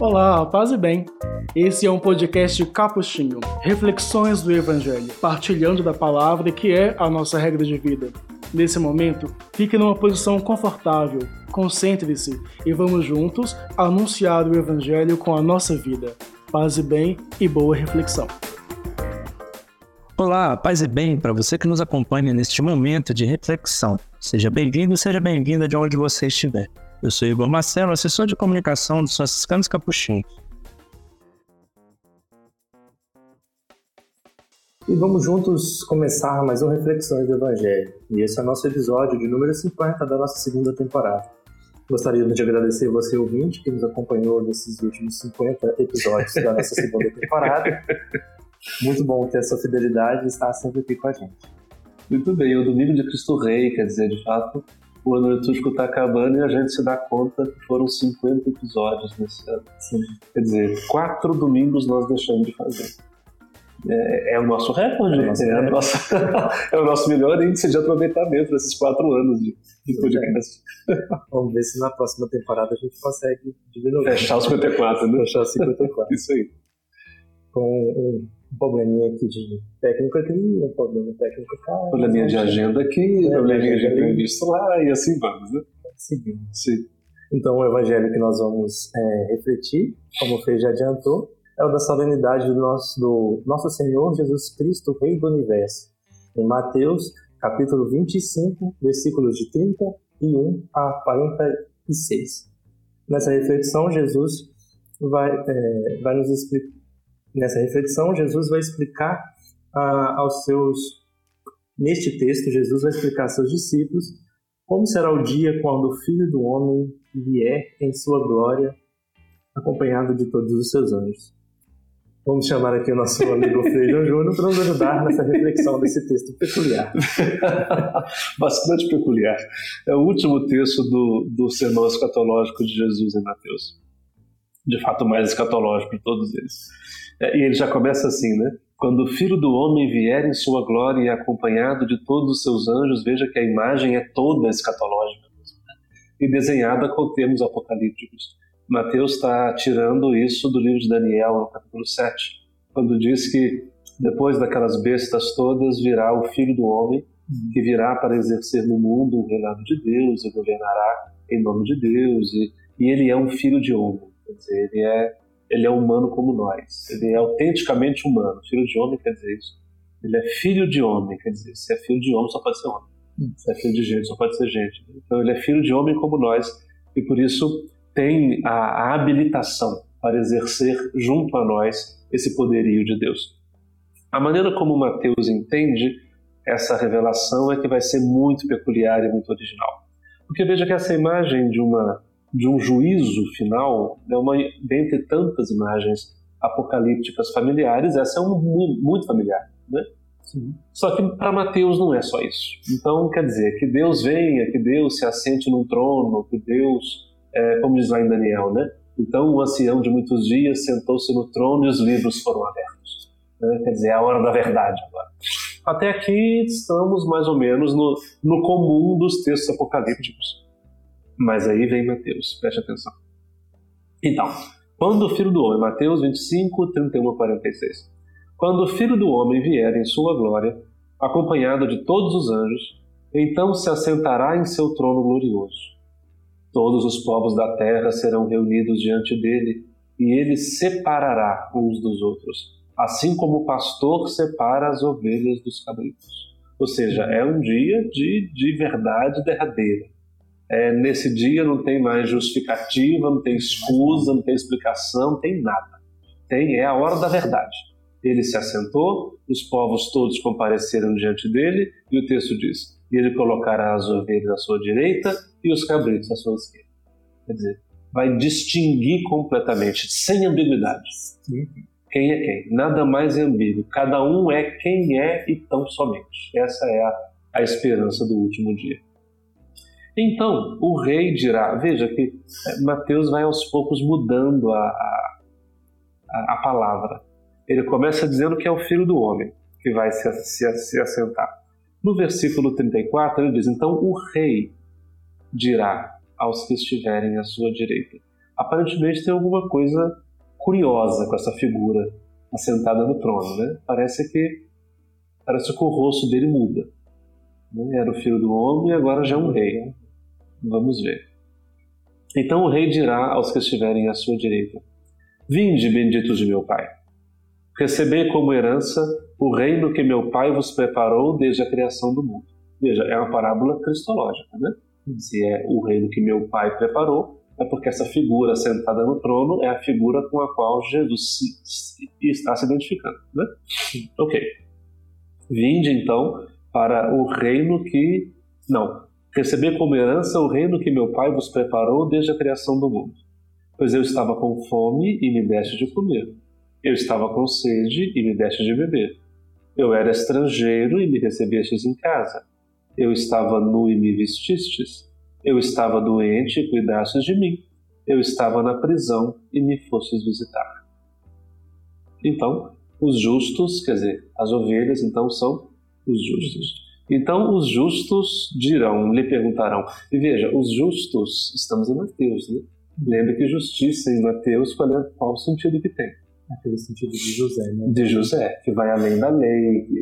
Olá, paz e bem. Esse é um podcast capuchinho, reflexões do Evangelho, partilhando da palavra que é a nossa regra de vida. Nesse momento, fique numa posição confortável, concentre-se e vamos juntos anunciar o Evangelho com a nossa vida. Paz e bem e boa reflexão. Olá, paz e bem para você que nos acompanha neste momento de reflexão. Seja bem-vindo, seja bem-vinda de onde você estiver. Eu sou Igor Marcelo, assessor de comunicação dos Franciscanos Capuchinhos. E vamos juntos começar mais uma Reflexões do Evangelho. E esse é o nosso episódio de número 50 da nossa segunda temporada. Gostaríamos de agradecer você, ouvinte, que nos acompanhou nesses últimos 50 episódios da nossa segunda temporada. Muito bom ter a sua fidelidade e estar sempre aqui com a gente. Muito bem, o Domingo de Cristo Rei, quer dizer, de fato, o ano litúrgico está acabando e a gente se dá conta que foram 50 episódios nesse ano. Sim. Quer dizer, quatro domingos nós deixamos de fazer. É, é o nosso recorde, é, nosso é, recorde. Nosso, é, o nosso melhor índice de aproveitamento desses quatro anos de, de podcast. Vamos ver se na próxima temporada a gente consegue diminuir. Fechar os 54, né? Fechar os 54. Isso aí. Com um um probleminha aqui de técnico aqui, um problema técnico cá. Probleminha de agenda aqui, é, probleminha de imprevisto lá, e assim vamos, né? Seguindo. Sim. Então, o evangelho que nós vamos é, refletir, como o Fê já adiantou, é o da solenidade do nosso, do nosso Senhor Jesus Cristo, Rei do Universo. Em Mateus, capítulo 25, versículos de 31 a 46. Nessa reflexão, Jesus vai, é, vai nos explicar Nessa reflexão, Jesus vai explicar ah, aos seus. Neste texto, Jesus vai explicar aos seus discípulos como será o dia quando o Filho do Homem vier em sua glória, acompanhado de todos os seus anjos. Vamos chamar aqui o nosso amigo Frei Júnior para nos ajudar nessa reflexão desse texto peculiar. Bastante peculiar. É o último texto do, do sermão escatológico de Jesus em Mateus. De fato, mais escatológico de todos eles. É, e ele já começa assim, né? Quando o Filho do Homem vier em sua glória e acompanhado de todos os seus anjos, veja que a imagem é toda escatológica né? e desenhada com termos apocalípticos. Mateus está tirando isso do livro de Daniel, no capítulo 7, quando diz que depois daquelas bestas todas virá o Filho do Homem, uhum. que virá para exercer no mundo o reinado de Deus e governará em nome de Deus, e, e ele é um filho de homem, quer dizer, ele é ele é humano como nós. Ele é autenticamente humano. Filho de homem quer dizer isso. Ele é filho de homem, quer dizer, se é filho de homem só pode ser homem. Hum. Se é filho de gente só pode ser gente. Então ele é filho de homem como nós e por isso tem a, a habilitação para exercer junto a nós esse poderio de Deus. A maneira como Mateus entende essa revelação é que vai ser muito peculiar e muito original. Porque veja que essa imagem de uma de um juízo final, é uma dentre tantas imagens apocalípticas familiares, essa é uma muito familiar, né? Sim. Só que para Mateus não é só isso. Então, quer dizer, que Deus venha, que Deus se assente num trono, que Deus, é, como diz lá em Daniel, né? Então o ancião de muitos dias sentou-se no trono e os livros foram abertos. Né? Quer dizer, é a hora da verdade agora. Até aqui estamos mais ou menos no, no comum dos textos apocalípticos. Mas aí vem Mateus, preste atenção. Então, quando o Filho do Homem, Mateus 25, 31 a 46. Quando o Filho do Homem vier em sua glória, acompanhado de todos os anjos, então se assentará em seu trono glorioso. Todos os povos da terra serão reunidos diante dele, e ele separará uns dos outros, assim como o pastor separa as ovelhas dos cabritos. Ou seja, é um dia de, de verdade derradeira é, nesse dia não tem mais justificativa, não tem excusa, não tem explicação, não tem nada. Tem é a hora da verdade. Ele se assentou, os povos todos compareceram diante dele, e o texto diz: e ele colocará as ovelhas à sua direita e os cabritos à sua esquerda. Quer dizer, vai distinguir completamente, sem ambiguidade. Quem é quem? Nada mais é ambíguo. Cada um é quem é e tão somente. Essa é a, a esperança do último dia. Então, o rei dirá, veja que eh, Mateus vai aos poucos mudando a, a, a palavra. Ele começa dizendo que é o filho do homem que vai se, se, se assentar. No versículo 34, ele diz: Então o rei dirá aos que estiverem à sua direita: aparentemente tem alguma coisa curiosa com essa figura assentada no trono, né? Parece que parece que o rosto dele muda. Né? Era o filho do homem e agora já é um rei. Vamos ver. Então o rei dirá aos que estiverem à sua direita: Vinde, benditos de meu pai. Recebei como herança o reino que meu pai vos preparou desde a criação do mundo. Veja, é uma parábola cristológica, né? Se é o reino que meu pai preparou, é porque essa figura sentada no trono é a figura com a qual Jesus está se identificando, né? Ok. Vinde então para o reino que. Não. Receber como herança o reino que meu pai vos preparou desde a criação do mundo. Pois eu estava com fome e me deste de comer. Eu estava com sede e me deste de beber. Eu era estrangeiro e me recebestes em casa. Eu estava nu e me vestistes. Eu estava doente e cuidastes de mim. Eu estava na prisão e me fostes visitar. Então, os justos, quer dizer, as ovelhas, então são os justos. Então os justos dirão, lhe perguntarão. E veja, os justos, estamos em Mateus, né? Lembra que justiça em Mateus, qual, é, qual o sentido que tem? Aquele sentido de José, né? De José, que vai além da lei, que,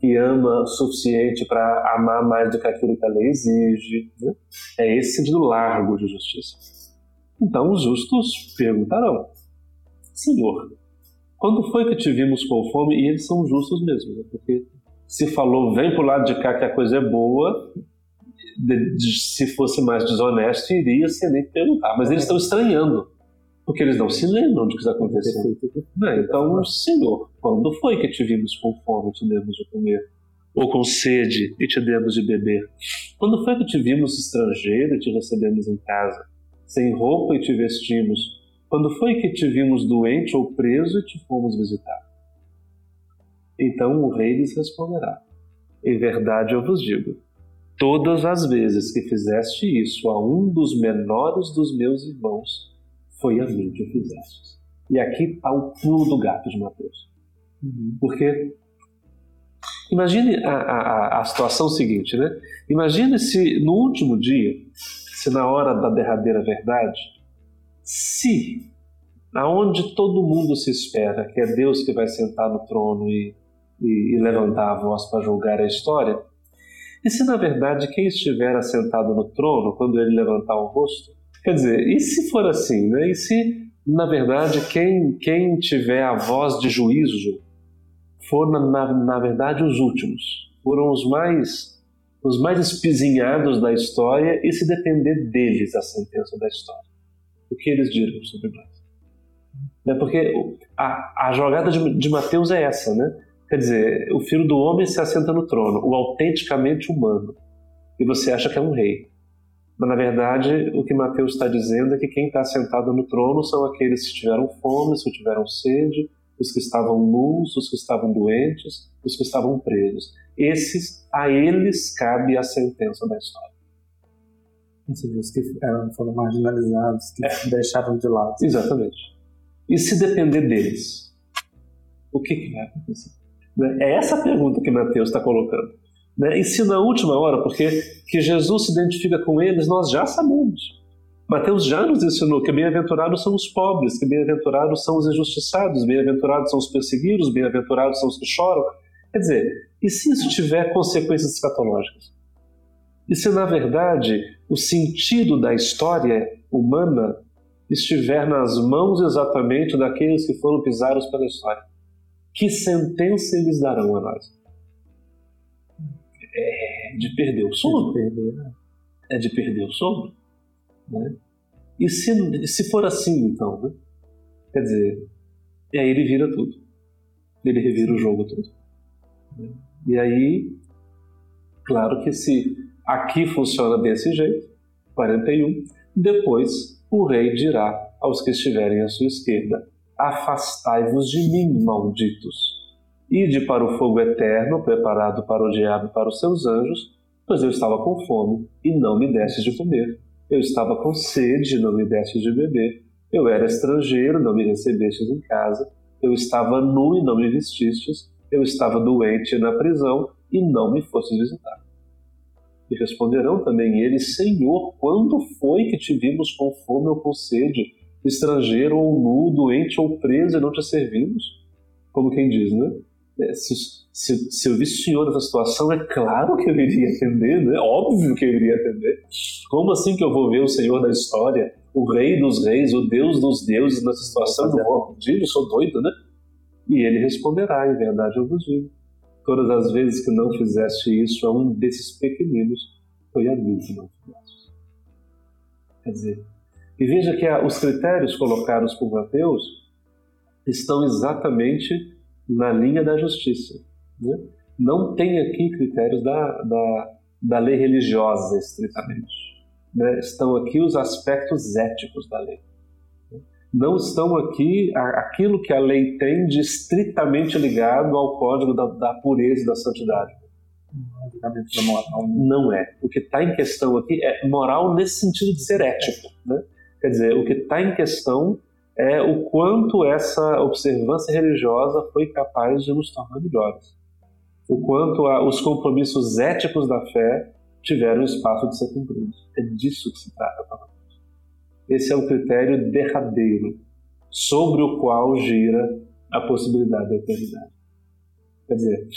que ama o suficiente para amar mais do que aquilo que a lei exige. Né? É esse sentido largo de justiça. Então os justos perguntarão: Senhor, quando foi que te vimos com fome? E eles são justos mesmo, né? porque se falou vem para o lado de cá que a coisa é boa, de, de, se fosse mais desonesto, iria sem nem perguntar. Mas eles estão estranhando, porque eles não se lembram de que está acontecendo. Né? Então, Senhor, quando foi que te vimos com fome e te demos de comer? Ou com sede e te demos de beber? Quando foi que te vimos estrangeiro e te recebemos em casa? Sem roupa e te vestimos? Quando foi que te vimos doente ou preso e te fomos visitar? Então o rei lhes responderá: Em verdade eu vos digo, todas as vezes que fizeste isso a um dos menores dos meus irmãos, foi a mim que o fizeste. E aqui está o pulo do gato de Mateus. Uhum. Porque imagine a, a, a situação seguinte, né? Imagine se no último dia, se na hora da derradeira verdade, se aonde todo mundo se espera, que é Deus que vai sentar no trono e e, e levantar a voz para julgar a história? E se na verdade quem estiver assentado no trono, quando ele levantar o rosto? Quer dizer, e se for assim, né? E se na verdade quem, quem tiver a voz de juízo for na, na, na verdade os últimos, foram os mais os mais espizinhados da história e se depender deles a sentença da história. O que eles dirão sobre nós? É porque a, a jogada de, de Mateus é essa, né? Quer dizer, o filho do homem se assenta no trono, o autenticamente humano, e você acha que é um rei. Mas, na verdade, o que Mateus está dizendo é que quem está sentado no trono são aqueles que tiveram fome, os que tiveram sede, os que estavam nus, os que estavam doentes, os que estavam presos. Esses, a eles cabe a sentença da história. Os que eram, foram marginalizados, que é. deixaram de lado. Exatamente. E se depender deles, o que, que vai acontecer? Né? É essa a pergunta que Mateus está colocando. Né? E se na última hora, porque que Jesus se identifica com eles, nós já sabemos. Mateus já nos ensinou que bem-aventurados são os pobres, que bem-aventurados são os injustiçados, bem-aventurados são os perseguidos, bem-aventurados são os que choram. Quer dizer, e se isso tiver consequências escatológicas? E se, na verdade, o sentido da história humana estiver nas mãos exatamente daqueles que foram pisados pela história? Que sentença eles darão a nós? É de perder o sono. É de perder, né? é de perder o sono. Né? E se, se for assim, então, né? quer dizer, e aí ele vira tudo. Ele revira o jogo todo. Né? E aí, claro que se aqui funciona desse jeito, 41, depois o rei dirá aos que estiverem à sua esquerda: Afastai-vos de mim, malditos. Ide para o fogo eterno, preparado para o diabo e para os seus anjos, pois eu estava com fome e não me destes de comer. Eu estava com sede e não me destes de beber. Eu era estrangeiro, não me recebestes em casa. Eu estava nu e não me vestistes. Eu estava doente na prisão e não me fostes visitar. E responderão também eles: Senhor, quando foi que te vimos com fome ou com sede estrangeiro ou nu, doente ou preso e não te servimos? Como quem diz, né? É, se, se, se, eu visse o senhor nessa situação, é claro que eu iria atender, né? Óbvio que eu iria atender. Como assim que eu vou ver o senhor da história, o rei dos reis, o deus dos deuses nessa situação? Eu vou acudir, eu sou doido, né? E ele responderá, em verdade eu vos digo. Todas as vezes que não fizeste isso a um desses pequeninos, foi a mim que não fizeste. Quer dizer, e veja que os critérios colocados por Mateus estão exatamente na linha da justiça. Né? Não tem aqui critérios da, da, da lei religiosa, estritamente. Né? Estão aqui os aspectos éticos da lei. Não estão aqui aquilo que a lei tem de estritamente ligado ao código da, da pureza e da santidade. Não é. O que está em questão aqui é moral nesse sentido de ser ético. Né? Quer dizer, o que está em questão é o quanto essa observância religiosa foi capaz de nos tornar melhores. O quanto a, os compromissos éticos da fé tiveram espaço de ser cumpridos. É disso que se trata, para Esse é o critério derradeiro sobre o qual gira a possibilidade da eternidade. Quer dizer,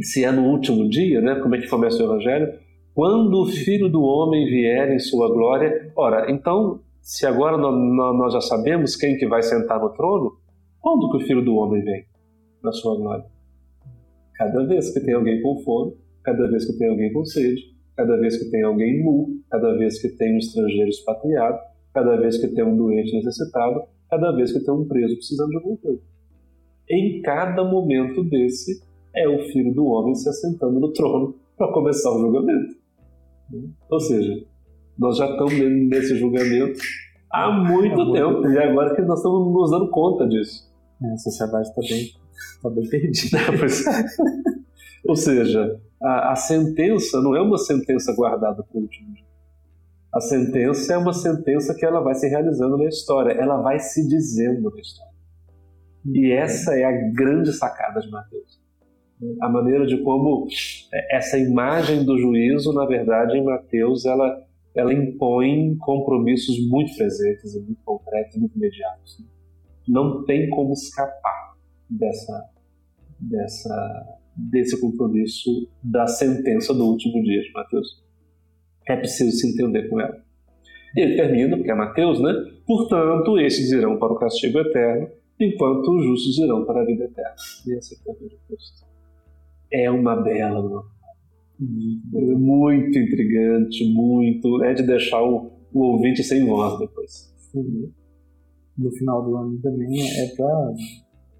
se é no último dia, né, como é que começa o Evangelho? Quando o Filho do Homem vier em sua glória. Ora, então se agora nós já sabemos quem que vai sentar no trono, quando que o Filho do Homem vem na sua glória? Cada vez que tem alguém com fome, cada vez que tem alguém com sede, cada vez que tem alguém nu, cada vez que tem um estrangeiro expatriado, cada vez que tem um doente necessitado, cada vez que tem um preso precisando de alguma coisa. Em cada momento desse, é o Filho do Homem se assentando no trono para começar o julgamento. Ou seja, nós já estamos nesse julgamento há muito é tempo, tempo, e agora que nós estamos nos dando conta disso. É, a sociedade está bem, tá bem perdida. Ou seja, a, a, sentença não é uma sentença guardada para o último dia. A sentença é uma sentença que ela vai se realizando na história, ela vai se dizendo na história. E essa é a grande sacada de Mateus. A maneira de como essa imagem do juízo, na verdade, em Mateus, ela ela impõe compromissos muito presentes muito concretos, muito imediatos. Não tem como escapar dessa, dessa, desse compromisso da sentença do último dia de Mateus. É preciso se entender com ela. E ele termina, porque é Mateus, né? Portanto, esses irão para o castigo eterno, enquanto os justos irão para a vida eterna. E essa é a de Cristo. É uma bela muito intrigante, muito. É de deixar o, o ouvinte sem voz depois. Sim. No final do ano também é para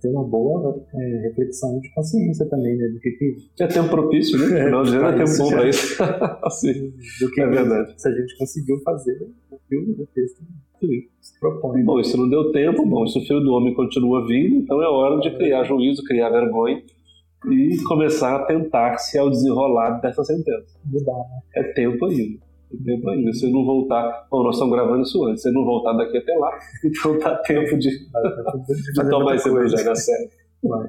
ter uma boa é, reflexão de consciência também, né? Do que, que... É tempo propício, né? Final de ano é tempo bom para isso. assim, do que é verdade. Se a gente conseguiu fazer o filme do texto se propõe. Bom, isso não deu tempo, bom, se o filho do homem continua vindo, então é hora de criar juízo, criar vergonha e começar a tentar-se ao desenrolar dessa sentença. Né? É tempo ainda. É tempo ainda. Se não voltar. Bom, nós estamos gravando isso antes. Se não voltar daqui até lá, então dá tempo de, de tomar esse evangelho a sério. Vai.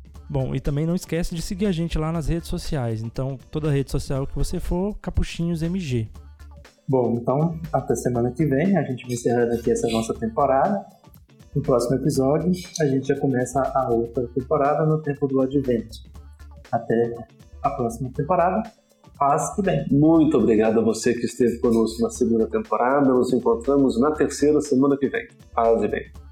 Bom, e também não esquece de seguir a gente lá nas redes sociais. Então, toda rede social que você for, Capuchinhos MG. Bom, então, até semana que vem, a gente vai encerrando aqui essa nossa temporada. No próximo episódio, a gente já começa a outra temporada no tempo do advento. Até a próxima temporada. Paz e bem. Muito obrigado a você que esteve conosco na segunda temporada. Nos encontramos na terceira semana que vem. Paz e bem.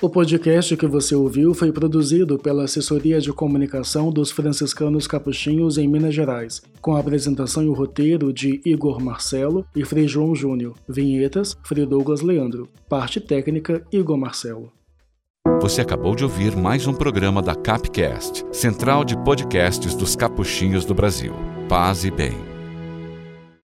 O podcast que você ouviu foi produzido pela Assessoria de Comunicação dos Franciscanos Capuchinhos em Minas Gerais, com a apresentação e o roteiro de Igor Marcelo e Frei João Júnior. Vinhetas, Frei Douglas Leandro. Parte técnica, Igor Marcelo. Você acabou de ouvir mais um programa da Capcast, central de podcasts dos capuchinhos do Brasil. Paz e bem.